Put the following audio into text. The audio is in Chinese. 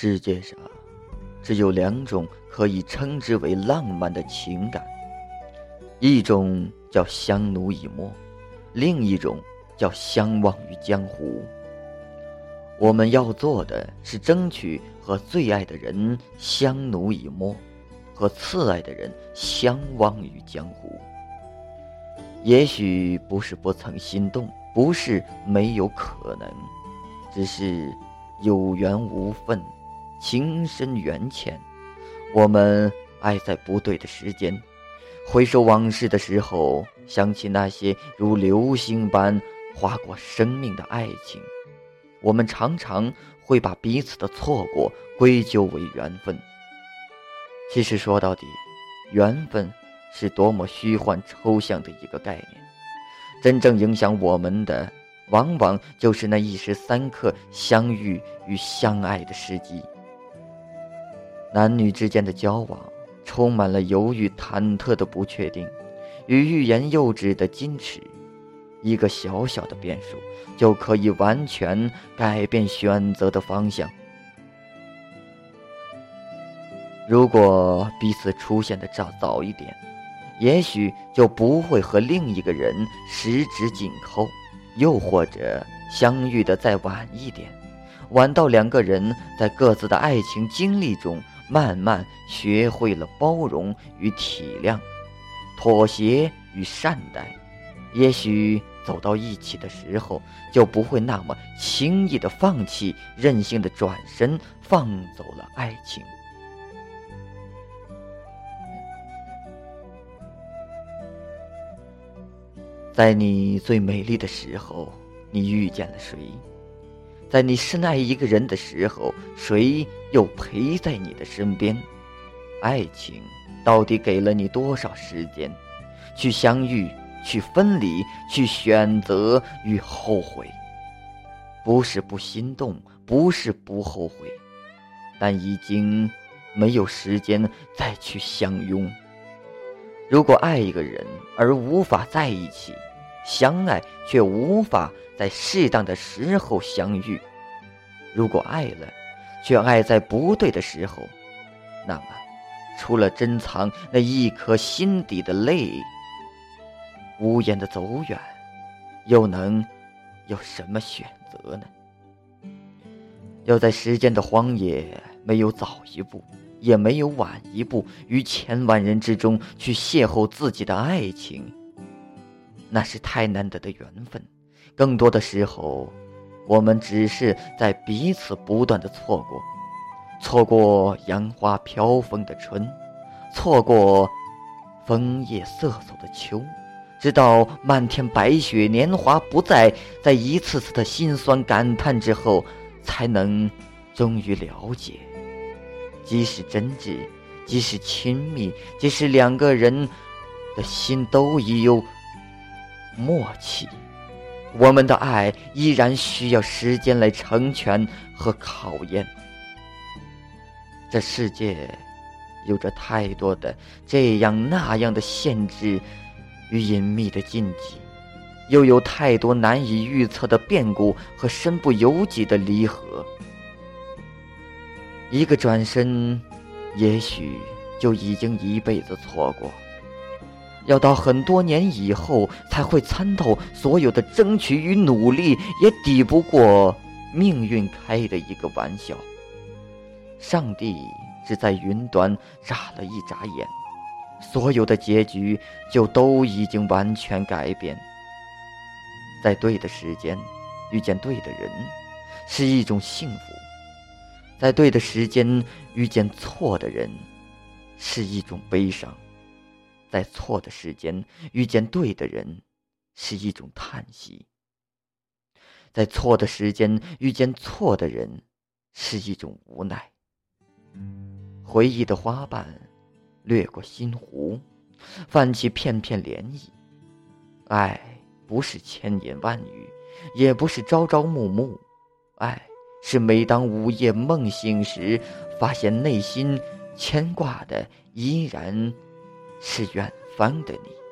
世界上只有两种可以称之为浪漫的情感，一种叫相濡以沫，另一种叫相忘于江湖。我们要做的是争取和最爱的人相濡以沫，和次爱的人相忘于江湖。也许不是不曾心动，不是没有可能，只是有缘无分。情深缘浅，我们爱在不对的时间。回首往事的时候，想起那些如流星般划过生命的爱情，我们常常会把彼此的错过归咎为缘分。其实说到底，缘分是多么虚幻抽象的一个概念，真正影响我们的，往往就是那一时三刻相遇与相爱的时机。男女之间的交往，充满了犹豫、忐忑的不确定，与欲言又止的矜持。一个小小的变数，就可以完全改变选择的方向。如果彼此出现的早早一点，也许就不会和另一个人十指紧扣；又或者相遇的再晚一点，晚到两个人在各自的爱情经历中。慢慢学会了包容与体谅，妥协与善待，也许走到一起的时候，就不会那么轻易的放弃，任性的转身放走了爱情。在你最美丽的时候，你遇见了谁？在你深爱一个人的时候，谁又陪在你的身边？爱情到底给了你多少时间，去相遇，去分离，去选择与后悔？不是不心动，不是不后悔，但已经没有时间再去相拥。如果爱一个人而无法在一起，相爱却无法。在适当的时候相遇，如果爱了，却爱在不对的时候，那么，除了珍藏那一颗心底的泪，无言的走远，又能有什么选择呢？要在时间的荒野，没有早一步，也没有晚一步，于千万人之中去邂逅自己的爱情，那是太难得的缘分。更多的时候，我们只是在彼此不断的错过，错过杨花飘风的春，错过枫叶瑟瑟的秋，直到漫天白雪年华不再，在一次次的心酸感叹之后，才能终于了解，即使真挚，即使亲密，即使两个人的心都已有默契。我们的爱依然需要时间来成全和考验。这世界有着太多的这样那样的限制与隐秘的禁忌，又有太多难以预测的变故和身不由己的离合。一个转身，也许就已经一辈子错过。要到很多年以后才会参透，所有的争取与努力也抵不过命运开的一个玩笑。上帝只在云端眨了一眨眼，所有的结局就都已经完全改变。在对的时间遇见对的人，是一种幸福；在对的时间遇见错的人，是一种悲伤。在错的时间遇见对的人，是一种叹息；在错的时间遇见错的人，是一种无奈。回忆的花瓣掠过心湖，泛起片片涟漪。爱不是千言万语，也不是朝朝暮暮，爱是每当午夜梦醒时，发现内心牵挂的依然。是远方的你。